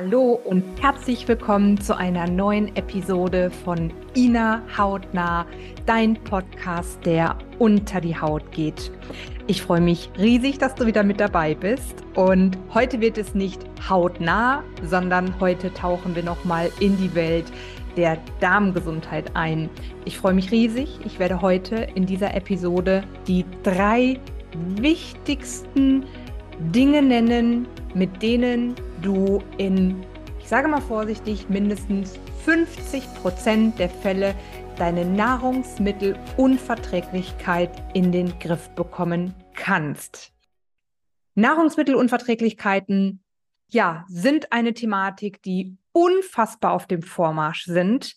Hallo und herzlich willkommen zu einer neuen Episode von Ina Hautnah, dein Podcast, der unter die Haut geht. Ich freue mich riesig, dass du wieder mit dabei bist und heute wird es nicht hautnah, sondern heute tauchen wir nochmal in die Welt der Darmgesundheit ein. Ich freue mich riesig. Ich werde heute in dieser Episode die drei wichtigsten Dinge nennen, mit denen du in, ich sage mal vorsichtig, mindestens 50 Prozent der Fälle deine Nahrungsmittelunverträglichkeit in den Griff bekommen kannst. Nahrungsmittelunverträglichkeiten, ja, sind eine Thematik, die unfassbar auf dem Vormarsch sind.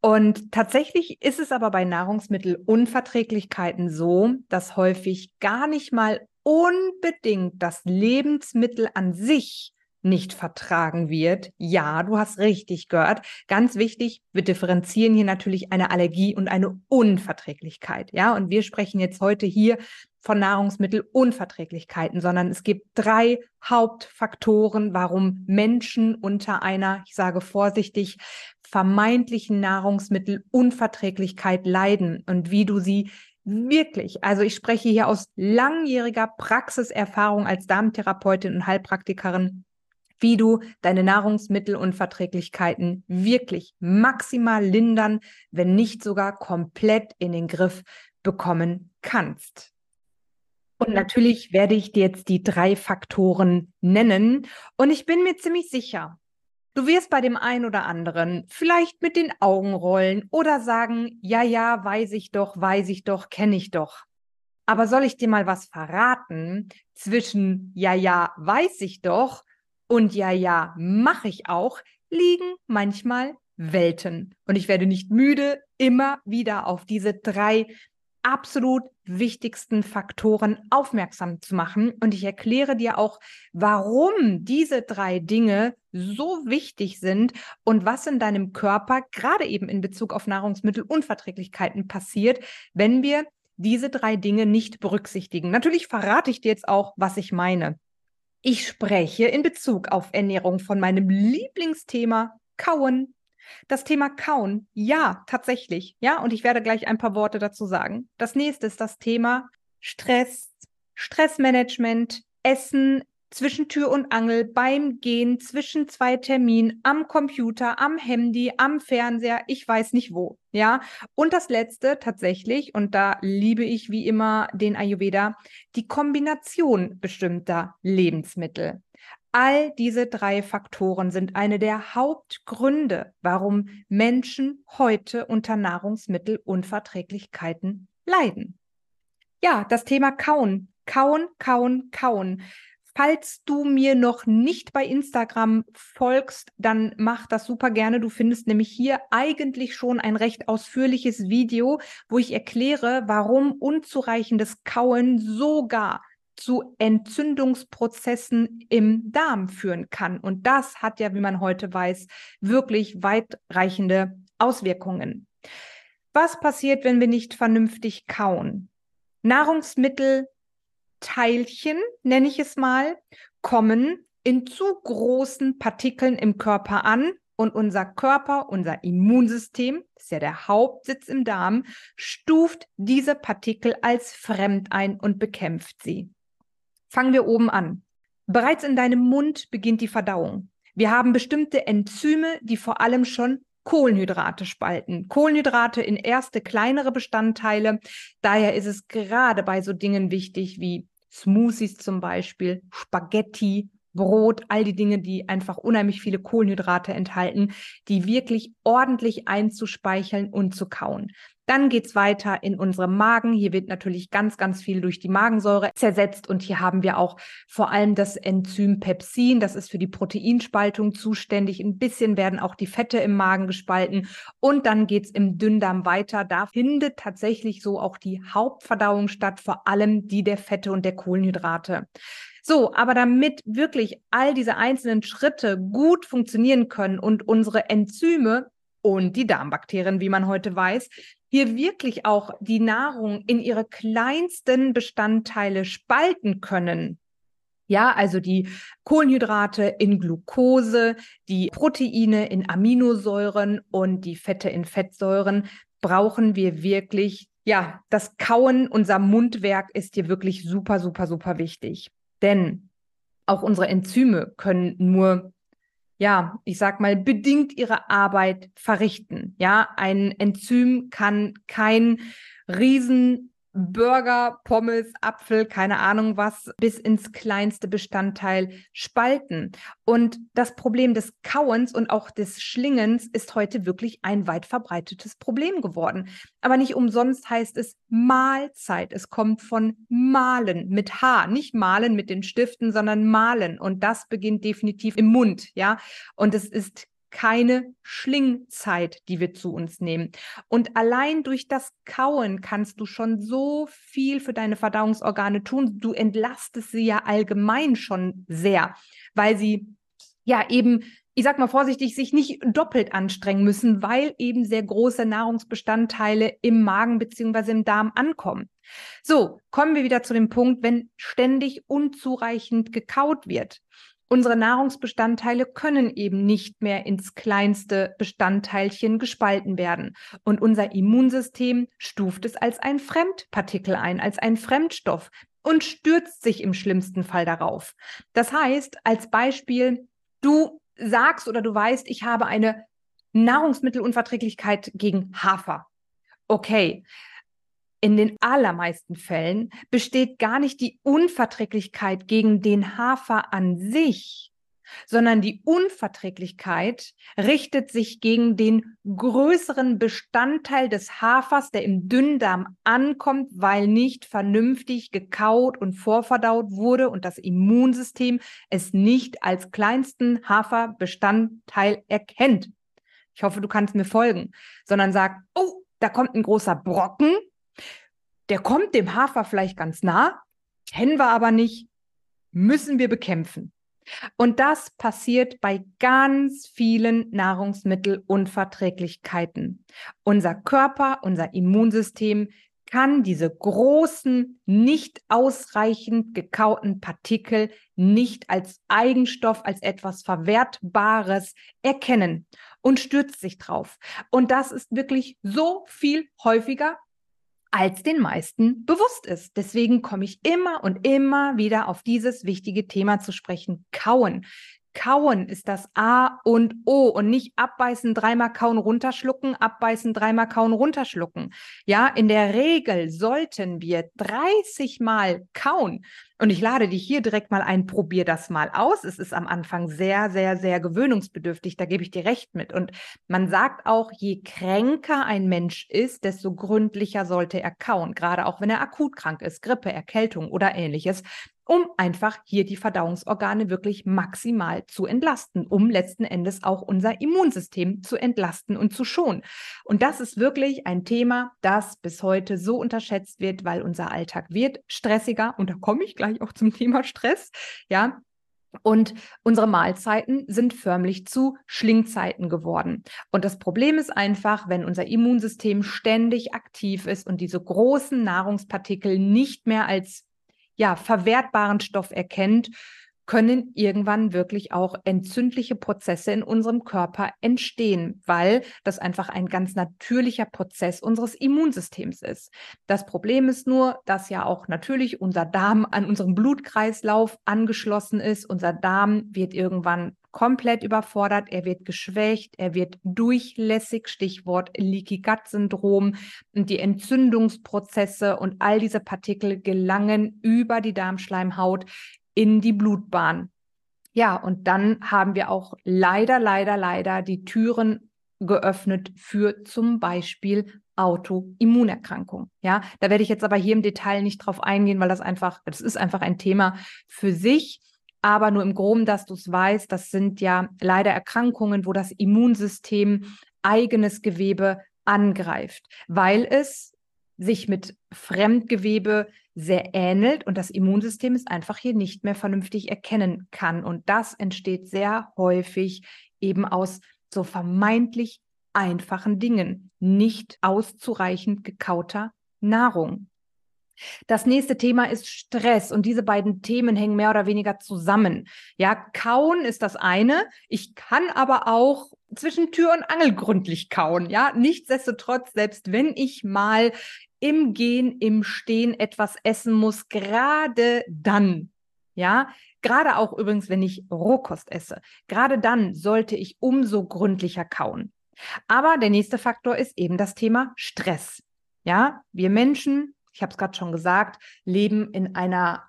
Und tatsächlich ist es aber bei Nahrungsmittelunverträglichkeiten so, dass häufig gar nicht mal unbedingt das Lebensmittel an sich nicht vertragen wird. Ja, du hast richtig gehört. Ganz wichtig, wir differenzieren hier natürlich eine Allergie und eine Unverträglichkeit. Ja, und wir sprechen jetzt heute hier von Nahrungsmittelunverträglichkeiten, sondern es gibt drei Hauptfaktoren, warum Menschen unter einer, ich sage vorsichtig, vermeintlichen Nahrungsmittelunverträglichkeit leiden und wie du sie wirklich, also ich spreche hier aus langjähriger Praxiserfahrung als Darmtherapeutin und Heilpraktikerin, wie du deine Nahrungsmittelunverträglichkeiten wirklich maximal lindern, wenn nicht sogar komplett in den Griff bekommen kannst. Und natürlich werde ich dir jetzt die drei Faktoren nennen. Und ich bin mir ziemlich sicher, du wirst bei dem einen oder anderen vielleicht mit den Augen rollen oder sagen, ja, ja, weiß ich doch, weiß ich doch, kenne ich doch. Aber soll ich dir mal was verraten zwischen, ja, ja, weiß ich doch und ja, ja, mache ich auch, liegen manchmal Welten. Und ich werde nicht müde, immer wieder auf diese drei absolut wichtigsten Faktoren aufmerksam zu machen. Und ich erkläre dir auch, warum diese drei Dinge so wichtig sind und was in deinem Körper gerade eben in Bezug auf Nahrungsmittelunverträglichkeiten passiert, wenn wir diese drei Dinge nicht berücksichtigen. Natürlich verrate ich dir jetzt auch, was ich meine. Ich spreche in Bezug auf Ernährung von meinem Lieblingsthema Kauen. Das Thema Kauen, ja, tatsächlich. Ja, und ich werde gleich ein paar Worte dazu sagen. Das nächste ist das Thema Stress, Stressmanagement, Essen, zwischen Tür und Angel, beim Gehen, zwischen zwei Terminen, am Computer, am Handy, am Fernseher, ich weiß nicht wo. Ja. Und das letzte tatsächlich, und da liebe ich wie immer den Ayurveda, die Kombination bestimmter Lebensmittel. All diese drei Faktoren sind eine der Hauptgründe, warum Menschen heute unter Nahrungsmittelunverträglichkeiten leiden. Ja, das Thema Kauen. Kauen, kauen, kauen. Falls du mir noch nicht bei Instagram folgst, dann mach das super gerne. Du findest nämlich hier eigentlich schon ein recht ausführliches Video, wo ich erkläre, warum unzureichendes Kauen sogar zu Entzündungsprozessen im Darm führen kann. Und das hat ja, wie man heute weiß, wirklich weitreichende Auswirkungen. Was passiert, wenn wir nicht vernünftig kauen? Nahrungsmittel Teilchen, nenne ich es mal, kommen in zu großen Partikeln im Körper an und unser Körper, unser Immunsystem, das ist ja der Hauptsitz im Darm, stuft diese Partikel als fremd ein und bekämpft sie. Fangen wir oben an. Bereits in deinem Mund beginnt die Verdauung. Wir haben bestimmte Enzyme, die vor allem schon Kohlenhydrate spalten. Kohlenhydrate in erste kleinere Bestandteile. Daher ist es gerade bei so Dingen wichtig wie Smoothies zum Beispiel, Spaghetti, Brot, all die Dinge, die einfach unheimlich viele Kohlenhydrate enthalten, die wirklich ordentlich einzuspeicheln und zu kauen. Dann geht's weiter in unserem Magen. Hier wird natürlich ganz, ganz viel durch die Magensäure zersetzt. Und hier haben wir auch vor allem das Enzym Pepsin. Das ist für die Proteinspaltung zuständig. Ein bisschen werden auch die Fette im Magen gespalten. Und dann geht's im Dünndarm weiter. Da findet tatsächlich so auch die Hauptverdauung statt, vor allem die der Fette und der Kohlenhydrate. So, aber damit wirklich all diese einzelnen Schritte gut funktionieren können und unsere Enzyme und die Darmbakterien, wie man heute weiß, hier wirklich auch die Nahrung in ihre kleinsten Bestandteile spalten können, Ja, also die Kohlenhydrate in Glucose, die Proteine in Aminosäuren und die Fette in Fettsäuren brauchen wir wirklich. Ja, das Kauen, unser Mundwerk ist hier wirklich super, super, super wichtig. Denn auch unsere Enzyme können nur ja, ich sag mal, bedingt ihre Arbeit verrichten. Ja, ein Enzym kann kein riesen Burger, Pommes, Apfel, keine Ahnung was, bis ins kleinste Bestandteil spalten. Und das Problem des Kauens und auch des Schlingens ist heute wirklich ein weit verbreitetes Problem geworden. Aber nicht umsonst heißt es Mahlzeit. Es kommt von Malen mit H, nicht Malen mit den Stiften, sondern Malen. Und das beginnt definitiv im Mund, ja. Und es ist keine Schlingzeit, die wir zu uns nehmen. Und allein durch das Kauen kannst du schon so viel für deine Verdauungsorgane tun. Du entlastest sie ja allgemein schon sehr, weil sie ja eben ich sag mal vorsichtig, sich nicht doppelt anstrengen müssen, weil eben sehr große Nahrungsbestandteile im Magen beziehungsweise im Darm ankommen. So, kommen wir wieder zu dem Punkt, wenn ständig unzureichend gekaut wird unsere Nahrungsbestandteile können eben nicht mehr ins kleinste Bestandteilchen gespalten werden. Und unser Immunsystem stuft es als ein Fremdpartikel ein, als ein Fremdstoff und stürzt sich im schlimmsten Fall darauf. Das heißt, als Beispiel, du sagst oder du weißt, ich habe eine Nahrungsmittelunverträglichkeit gegen Hafer. Okay, in den allermeisten Fällen besteht gar nicht die Unverträglichkeit gegen den Hafer an sich, sondern die Unverträglichkeit richtet sich gegen den größeren Bestandteil des Hafers, der im Dünndarm ankommt, weil nicht vernünftig gekaut und vorverdaut wurde und das Immunsystem es nicht als kleinsten Haferbestandteil erkennt. Ich hoffe, du kannst mir folgen, sondern sagt, oh, da kommt ein großer Brocken, der kommt dem Hafer vielleicht ganz nah, kennen wir aber nicht, müssen wir bekämpfen. Und das passiert bei ganz vielen Nahrungsmittelunverträglichkeiten. Unser Körper, unser Immunsystem kann diese großen, nicht ausreichend gekauten Partikel nicht als Eigenstoff, als etwas Verwertbares erkennen und stürzt sich drauf. Und das ist wirklich so viel häufiger als den meisten bewusst ist. Deswegen komme ich immer und immer wieder auf dieses wichtige Thema zu sprechen. Kauen. Kauen ist das A und O und nicht abbeißen, dreimal kauen, runterschlucken, abbeißen, dreimal kauen, runterschlucken. Ja, in der Regel sollten wir 30 Mal kauen. Und ich lade dich hier direkt mal ein, probier das mal aus. Es ist am Anfang sehr, sehr, sehr gewöhnungsbedürftig, da gebe ich dir recht mit. Und man sagt auch, je kränker ein Mensch ist, desto gründlicher sollte er kauen, gerade auch wenn er akut krank ist, Grippe, Erkältung oder ähnliches um einfach hier die Verdauungsorgane wirklich maximal zu entlasten, um letzten Endes auch unser Immunsystem zu entlasten und zu schonen. Und das ist wirklich ein Thema, das bis heute so unterschätzt wird, weil unser Alltag wird stressiger und da komme ich gleich auch zum Thema Stress, ja, und unsere Mahlzeiten sind förmlich zu Schlingzeiten geworden. Und das Problem ist einfach, wenn unser Immunsystem ständig aktiv ist und diese großen Nahrungspartikel nicht mehr als ja, verwertbaren Stoff erkennt, können irgendwann wirklich auch entzündliche Prozesse in unserem Körper entstehen, weil das einfach ein ganz natürlicher Prozess unseres Immunsystems ist. Das Problem ist nur, dass ja auch natürlich unser Darm an unserem Blutkreislauf angeschlossen ist. Unser Darm wird irgendwann komplett überfordert, er wird geschwächt, er wird durchlässig, Stichwort Leaky Gut Syndrom die Entzündungsprozesse und all diese Partikel gelangen über die Darmschleimhaut in die Blutbahn. Ja, und dann haben wir auch leider, leider, leider die Türen geöffnet für zum Beispiel Autoimmunerkrankung. Ja, da werde ich jetzt aber hier im Detail nicht drauf eingehen, weil das einfach, das ist einfach ein Thema für sich aber nur im Groben, dass du es weißt, das sind ja leider Erkrankungen, wo das Immunsystem eigenes Gewebe angreift, weil es sich mit Fremdgewebe sehr ähnelt und das Immunsystem es einfach hier nicht mehr vernünftig erkennen kann. Und das entsteht sehr häufig eben aus so vermeintlich einfachen Dingen, nicht auszureichend gekauter Nahrung. Das nächste Thema ist Stress und diese beiden Themen hängen mehr oder weniger zusammen. Ja, kauen ist das eine. Ich kann aber auch zwischen Tür und Angel gründlich kauen. Ja, nichtsdestotrotz, selbst wenn ich mal im Gehen, im Stehen etwas essen muss, gerade dann, ja, gerade auch übrigens, wenn ich Rohkost esse, gerade dann sollte ich umso gründlicher kauen. Aber der nächste Faktor ist eben das Thema Stress. Ja, wir Menschen ich habe es gerade schon gesagt, leben in einer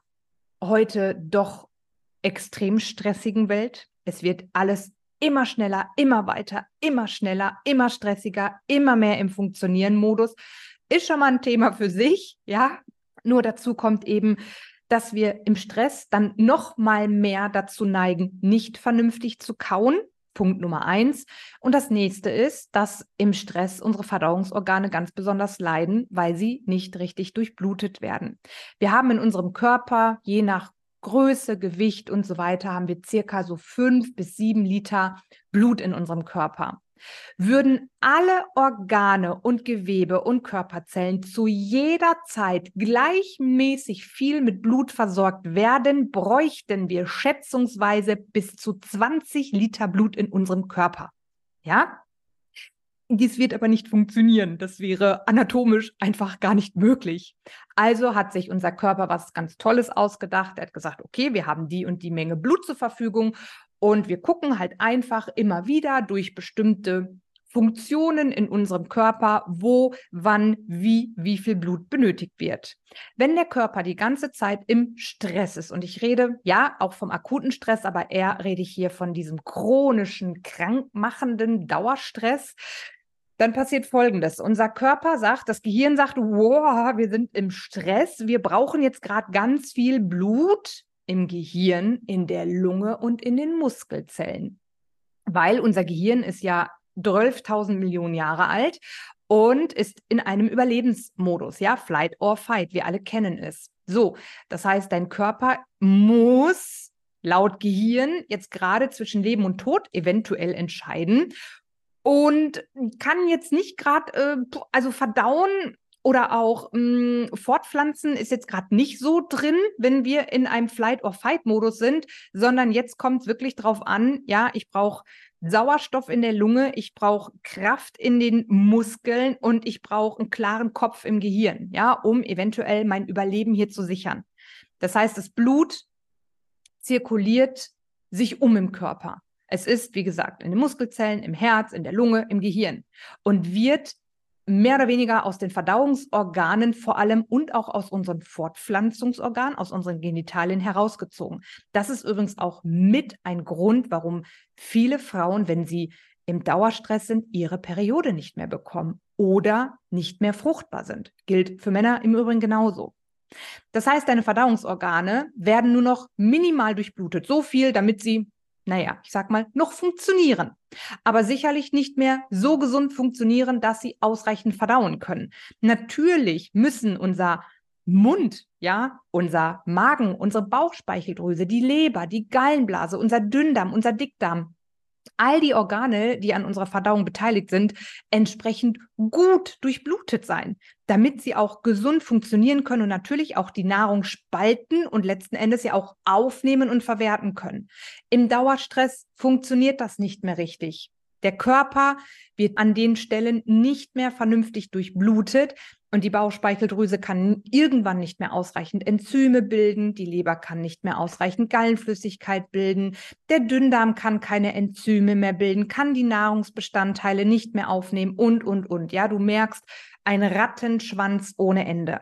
heute doch extrem stressigen Welt. Es wird alles immer schneller, immer weiter, immer schneller, immer stressiger, immer mehr im Funktionieren-Modus. Ist schon mal ein Thema für sich, ja. Nur dazu kommt eben, dass wir im Stress dann noch mal mehr dazu neigen, nicht vernünftig zu kauen, Punkt Nummer eins. Und das nächste ist, dass im Stress unsere Verdauungsorgane ganz besonders leiden, weil sie nicht richtig durchblutet werden. Wir haben in unserem Körper, je nach Größe, Gewicht und so weiter, haben wir circa so fünf bis sieben Liter Blut in unserem Körper. Würden alle Organe und Gewebe und Körperzellen zu jeder Zeit gleichmäßig viel mit Blut versorgt werden, bräuchten wir schätzungsweise bis zu 20 Liter Blut in unserem Körper. Ja? Dies wird aber nicht funktionieren. Das wäre anatomisch einfach gar nicht möglich. Also hat sich unser Körper was ganz Tolles ausgedacht. Er hat gesagt, okay, wir haben die und die Menge Blut zur Verfügung und wir gucken halt einfach immer wieder durch bestimmte Funktionen in unserem Körper, wo, wann, wie, wie viel Blut benötigt wird. Wenn der Körper die ganze Zeit im Stress ist, und ich rede ja auch vom akuten Stress, aber eher rede ich hier von diesem chronischen, krankmachenden Dauerstress, dann passiert Folgendes. Unser Körper sagt, das Gehirn sagt, wow, wir sind im Stress, wir brauchen jetzt gerade ganz viel Blut, im Gehirn, in der Lunge und in den Muskelzellen. Weil unser Gehirn ist ja 12.000 Millionen Jahre alt und ist in einem Überlebensmodus, ja, Flight or Fight, wir alle kennen es. So, das heißt, dein Körper muss laut Gehirn jetzt gerade zwischen Leben und Tod eventuell entscheiden und kann jetzt nicht gerade, äh, also verdauen oder auch mh, hm, Fortpflanzen ist jetzt gerade nicht so drin, wenn wir in einem Flight-or-Fight-Modus sind, sondern jetzt kommt es wirklich drauf an, ja, ich brauche Sauerstoff in der Lunge, ich brauche Kraft in den Muskeln und ich brauche einen klaren Kopf im Gehirn, ja, um eventuell mein Überleben hier zu sichern. Das heißt, das Blut zirkuliert sich um im Körper. Es ist, wie gesagt, in den Muskelzellen, im Herz, in der Lunge, im Gehirn und wird mehr oder weniger aus den Verdauungsorganen vor allem und auch aus unseren Fortpflanzungsorganen, aus unseren Genitalien herausgezogen. Das ist übrigens auch mit ein Grund, warum viele Frauen, wenn sie im Dauerstress sind, ihre Periode nicht mehr bekommen oder nicht mehr fruchtbar sind. Gilt für Männer im Übrigen genauso. Das heißt, deine Verdauungsorgane werden nur noch minimal durchblutet, so viel, damit sie naja, ich sag mal, noch funktionieren, aber sicherlich nicht mehr so gesund funktionieren, dass sie ausreichend verdauen können. Natürlich müssen unser Mund, ja, unser Magen, unsere Bauchspeicheldrüse, die Leber, die Gallenblase, unser Dünndarm, unser Dickdarm, all die Organe, die an unserer Verdauung beteiligt sind, entsprechend gut durchblutet sein, damit sie auch gesund funktionieren können und natürlich auch die Nahrung spalten und letzten Endes ja auch aufnehmen und verwerten können. Im Dauerstress funktioniert das nicht mehr richtig. Der Körper wird an den Stellen nicht mehr vernünftig durchblutet und die Bauchspeicheldrüse kann irgendwann nicht mehr ausreichend Enzyme bilden, die Leber kann nicht mehr ausreichend Gallenflüssigkeit bilden, der Dünndarm kann keine Enzyme mehr bilden, kann die Nahrungsbestandteile nicht mehr aufnehmen und, und, und. Ja, du merkst, ein Rattenschwanz ohne Ende.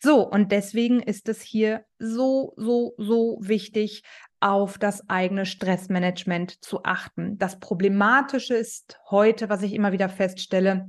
So, und deswegen ist es hier so, so, so wichtig, auf das eigene Stressmanagement zu achten. Das Problematische ist heute, was ich immer wieder feststelle,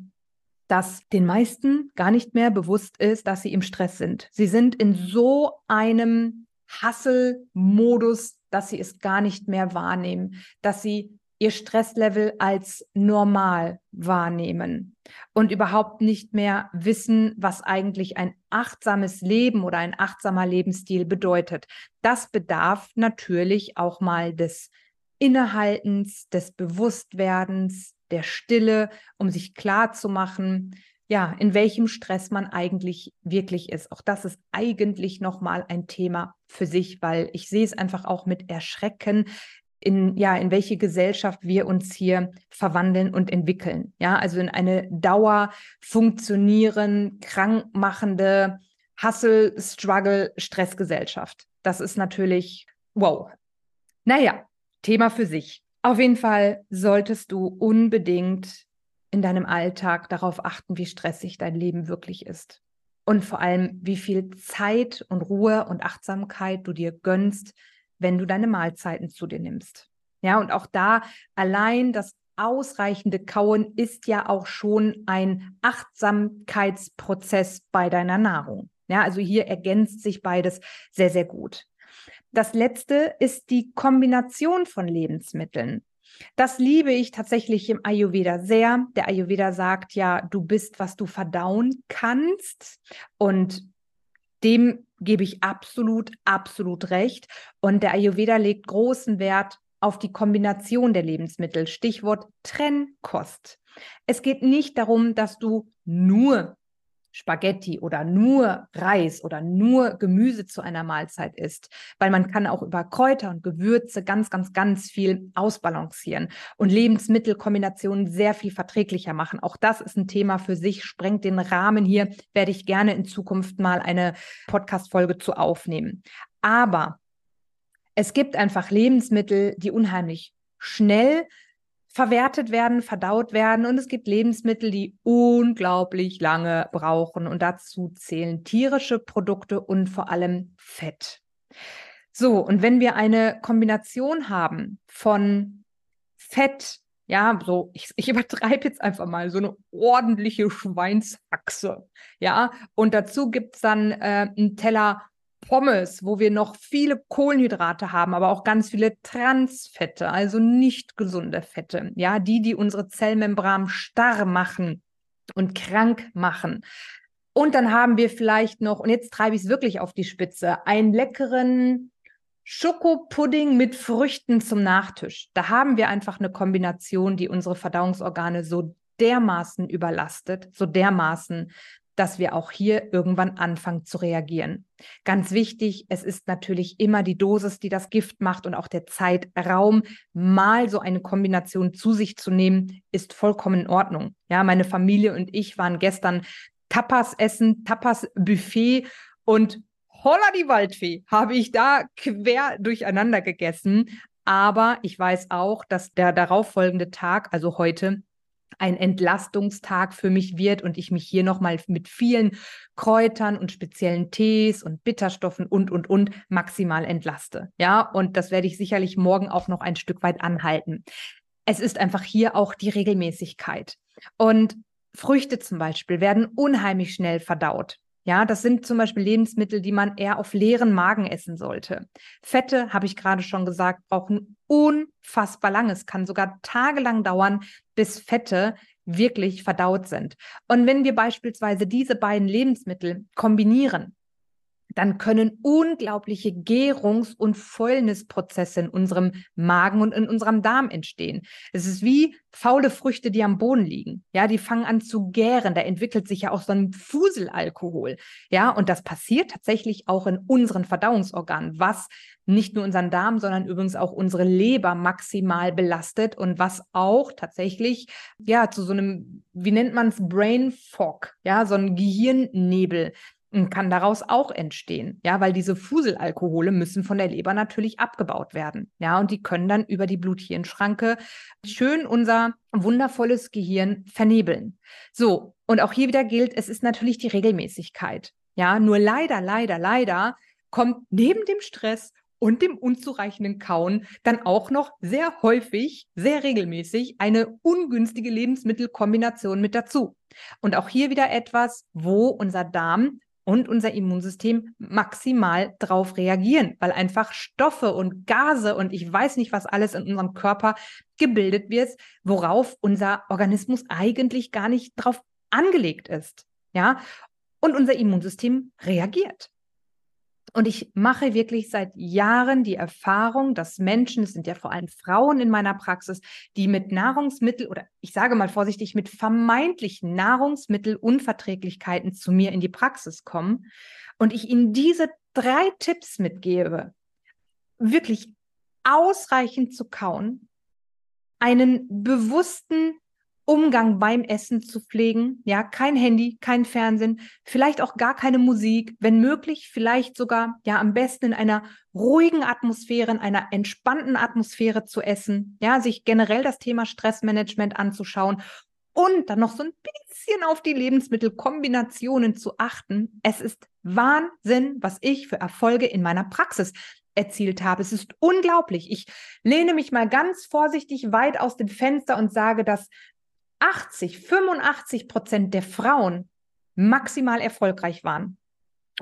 dass den meisten gar nicht mehr bewusst ist, dass sie im Stress sind. Sie sind in so einem Hassel-Modus, dass sie es gar nicht mehr wahrnehmen, dass sie ihr Stresslevel als normal wahrnehmen und überhaupt nicht mehr wissen, was eigentlich ein achtsames Leben oder ein achtsamer Lebensstil bedeutet. Das bedarf natürlich auch mal des Innehaltens, des Bewusstwerdens, der Stille, um sich klar zu machen, ja, in welchem Stress man eigentlich wirklich ist. Auch das ist eigentlich nochmal ein Thema für sich, weil ich sehe es einfach auch mit Erschrecken, in, ja, in welche Gesellschaft wir uns hier verwandeln und entwickeln. Ja, also in eine dauer funktionieren, krankmachende Hustle, Struggle, Stressgesellschaft. Das ist natürlich, wow. Naja, Thema für sich. Auf jeden Fall solltest du unbedingt in deinem Alltag darauf achten, wie stressig dein Leben wirklich ist. Und vor allem, wie viel Zeit und Ruhe und Achtsamkeit du dir gönnst, wenn du deine Mahlzeiten zu dir nimmst. Ja, und auch da allein das ausreichende Kauen ist ja auch schon ein Achtsamkeitsprozess bei deiner Nahrung. Ja, also hier ergänzt sich beides sehr, sehr gut. Das letzte ist die Kombination von Lebensmitteln. Das liebe ich tatsächlich im Ayurveda sehr. Der Ayurveda sagt ja, du bist, was du verdauen kannst. Und dem gebe ich absolut, absolut recht. Und der Ayurveda legt großen Wert auf die Kombination der Lebensmittel. Stichwort Trennkost. Es geht nicht darum, dass du nur Spaghetti oder nur Reis oder nur Gemüse zu einer Mahlzeit isst, weil man kann auch über Kräuter und Gewürze ganz, ganz, ganz viel ausbalancieren und Lebensmittelkombinationen sehr viel verträglicher machen. Auch das ist ein Thema für sich, sprengt den Rahmen hier, werde ich gerne in Zukunft mal eine Podcast-Folge zu aufnehmen. Aber es gibt einfach Lebensmittel, die unheimlich schnell verwertet werden, verdaut werden. Und es gibt Lebensmittel, die unglaublich lange brauchen. Und dazu zählen tierische Produkte und vor allem Fett. So, und wenn wir eine Kombination haben von Fett, ja, so, ich, ich übertreibe jetzt einfach mal, so eine ordentliche Schweinsachse, ja, und dazu gibt es dann äh, einen Teller Pommes, wo wir noch viele Kohlenhydrate haben, aber auch ganz viele Transfette, also nicht gesunde Fette, ja, die, die unsere Zellmembran starr machen und krank machen. Und dann haben wir vielleicht noch, und jetzt treibe ich es wirklich auf die Spitze, einen leckeren Schokopudding mit Früchten zum Nachtisch. Da haben wir einfach eine Kombination, die unsere Verdauungsorgane so dermaßen überlastet, so dermaßen, dass wir auch hier irgendwann anfangen zu reagieren. Ganz wichtig, es ist natürlich immer die Dosis, die das Gift macht und auch der Zeitraum, mal so eine Kombination zu sich zu nehmen, ist vollkommen in Ordnung. Ja, meine Familie und ich waren gestern Tapas essen, Tapas Buffet und holla die Waldfee habe ich da quer durcheinander gegessen. Aber ich weiß auch, dass der darauffolgende Tag, also heute, ein Entlastungstag für mich wird und ich mich hier nochmal mit vielen Kräutern und speziellen Tees und Bitterstoffen und, und, und maximal entlaste. Ja, und das werde ich sicherlich morgen auch noch ein Stück weit anhalten. Es ist einfach hier auch die Regelmäßigkeit. Und Früchte zum Beispiel werden unheimlich schnell verdaut. Ja, das sind zum Beispiel Lebensmittel, die man eher auf leeren Magen essen sollte. Fette, habe ich gerade schon gesagt, brauchen unfassbar lang. Es kann sogar tagelang dauern, bis Fette wirklich verdaut sind. Und wenn wir beispielsweise diese beiden Lebensmittel kombinieren, dann können unglaubliche Gärungs- und Fäulnisprozesse in unserem Magen und in unserem Darm entstehen. Es ist wie faule Früchte, die am Boden liegen. Ja, die fangen an zu gären. Da entwickelt sich ja auch so ein Fuselalkohol. Ja, und das passiert tatsächlich auch in unseren Verdauungsorganen, was nicht nur unseren Darm, sondern übrigens auch unsere Leber maximal belastet und was auch tatsächlich ja zu so einem, wie nennt man es, Brain Fog, ja, so ein Gehirnnebel kann daraus auch entstehen, ja, weil diese Fuselalkohole müssen von der Leber natürlich abgebaut werden, ja, und die können dann über die Blut-Hirn-Schranke schön unser wundervolles Gehirn vernebeln. So, und auch hier wieder gilt, es ist natürlich die Regelmäßigkeit, ja, nur leider, leider, leider kommt neben dem Stress und dem unzureichenden Kauen dann auch noch sehr häufig, sehr regelmäßig eine ungünstige Lebensmittelkombination mit dazu. Und auch hier wieder etwas, wo unser Darm und unser Immunsystem maximal drauf reagieren, weil einfach Stoffe und Gase und ich weiß nicht, was alles in unserem Körper gebildet wird, worauf unser Organismus eigentlich gar nicht drauf angelegt ist. Ja, und unser Immunsystem reagiert. Und ich mache wirklich seit Jahren die Erfahrung, dass Menschen, es sind ja vor allem Frauen in meiner Praxis, die mit Nahrungsmittel oder ich sage mal vorsichtig, mit vermeintlichen Nahrungsmittelunverträglichkeiten zu mir in die Praxis kommen und ich ihnen diese drei Tipps mitgebe, wirklich ausreichend zu kauen, einen bewussten Umgang beim Essen zu pflegen. Ja, kein Handy, kein Fernsehen, vielleicht auch gar keine Musik, wenn möglich, vielleicht sogar, ja, am besten in einer ruhigen Atmosphäre, in einer entspannten Atmosphäre zu essen. Ja, sich generell das Thema Stressmanagement anzuschauen und dann noch so ein bisschen auf die Lebensmittelkombinationen zu achten. Es ist Wahnsinn, was ich für Erfolge in meiner Praxis erzielt habe. Es ist unglaublich. Ich lehne mich mal ganz vorsichtig weit aus dem Fenster und sage, dass 80, 85 Prozent der Frauen maximal erfolgreich waren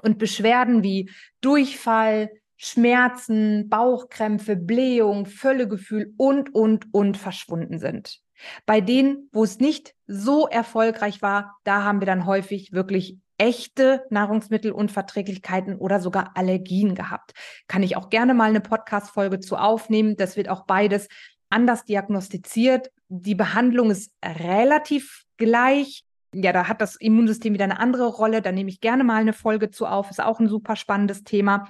und Beschwerden wie Durchfall, Schmerzen, Bauchkrämpfe, Blähung, Völlegefühl und, und, und verschwunden sind. Bei denen, wo es nicht so erfolgreich war, da haben wir dann häufig wirklich echte Nahrungsmittelunverträglichkeiten oder sogar Allergien gehabt. Kann ich auch gerne mal eine Podcast-Folge zu aufnehmen. Das wird auch beides anders diagnostiziert. Die Behandlung ist relativ gleich. Ja, da hat das Immunsystem wieder eine andere Rolle. Da nehme ich gerne mal eine Folge zu auf. Ist auch ein super spannendes Thema.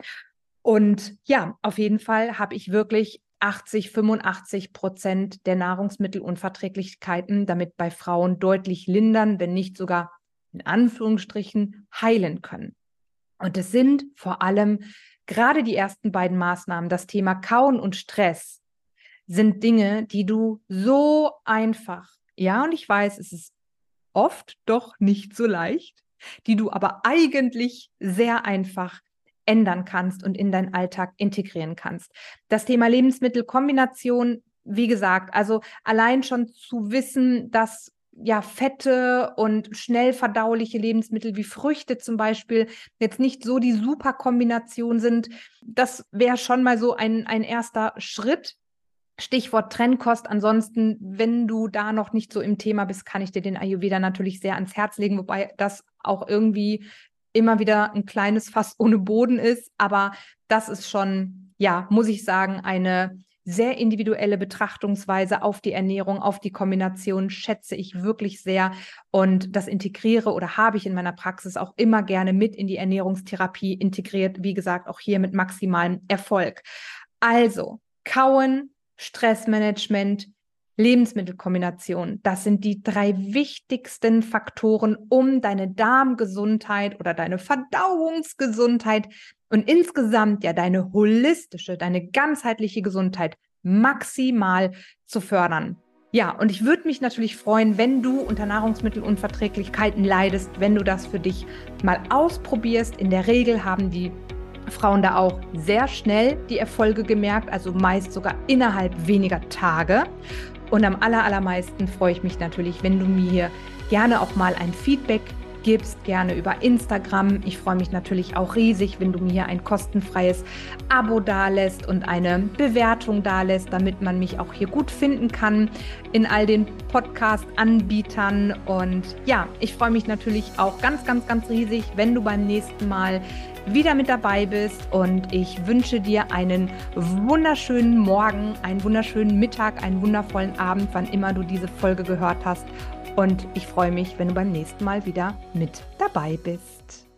Und ja, auf jeden Fall habe ich wirklich 80, 85 Prozent der Nahrungsmittelunverträglichkeiten damit bei Frauen deutlich lindern, wenn nicht sogar in Anführungsstrichen heilen können. Und es sind vor allem gerade die ersten beiden Maßnahmen, das Thema Kauen und Stress, sind Dinge, die du so einfach, ja, und ich weiß, es ist oft doch nicht so leicht, die du aber eigentlich sehr einfach ändern kannst und in deinen Alltag integrieren kannst. Das Thema Lebensmittelkombination, wie gesagt, also allein schon zu wissen, dass ja, fette und schnell verdauliche Lebensmittel wie Früchte zum Beispiel jetzt nicht so die super Kombination sind. Das wäre schon mal so ein, ein erster Schritt. Stichwort Trennkost. Ansonsten, wenn du da noch nicht so im Thema bist, kann ich dir den Ayurveda natürlich sehr ans Herz legen, wobei das auch irgendwie immer wieder ein kleines Fass ohne Boden ist. Aber das ist schon, ja, muss ich sagen, eine sehr individuelle Betrachtungsweise auf die Ernährung, auf die Kombination schätze ich wirklich sehr und das integriere oder habe ich in meiner Praxis auch immer gerne mit in die Ernährungstherapie integriert. Wie gesagt, auch hier mit maximalem Erfolg. Also, kauen, Stressmanagement, Lebensmittelkombination. Das sind die drei wichtigsten Faktoren, um deine Darmgesundheit oder deine Verdauungsgesundheit und insgesamt ja deine holistische, deine ganzheitliche Gesundheit maximal zu fördern. Ja, und ich würde mich natürlich freuen, wenn du unter Nahrungsmittelunverträglichkeiten leidest, wenn du das für dich mal ausprobierst. In der Regel haben die Frauen da auch sehr schnell die Erfolge gemerkt, also meist sogar innerhalb weniger Tage. Und am allermeisten freue ich mich natürlich, wenn du mir gerne auch mal ein Feedback gibst, gerne über Instagram. Ich freue mich natürlich auch riesig, wenn du mir ein kostenfreies Abo dalässt und eine Bewertung dalässt, damit man mich auch hier gut finden kann in all den Podcast-Anbietern. Und ja, ich freue mich natürlich auch ganz, ganz, ganz riesig, wenn du beim nächsten Mal wieder mit dabei bist und ich wünsche dir einen wunderschönen Morgen, einen wunderschönen Mittag, einen wundervollen Abend, wann immer du diese Folge gehört hast und ich freue mich, wenn du beim nächsten Mal wieder mit dabei bist.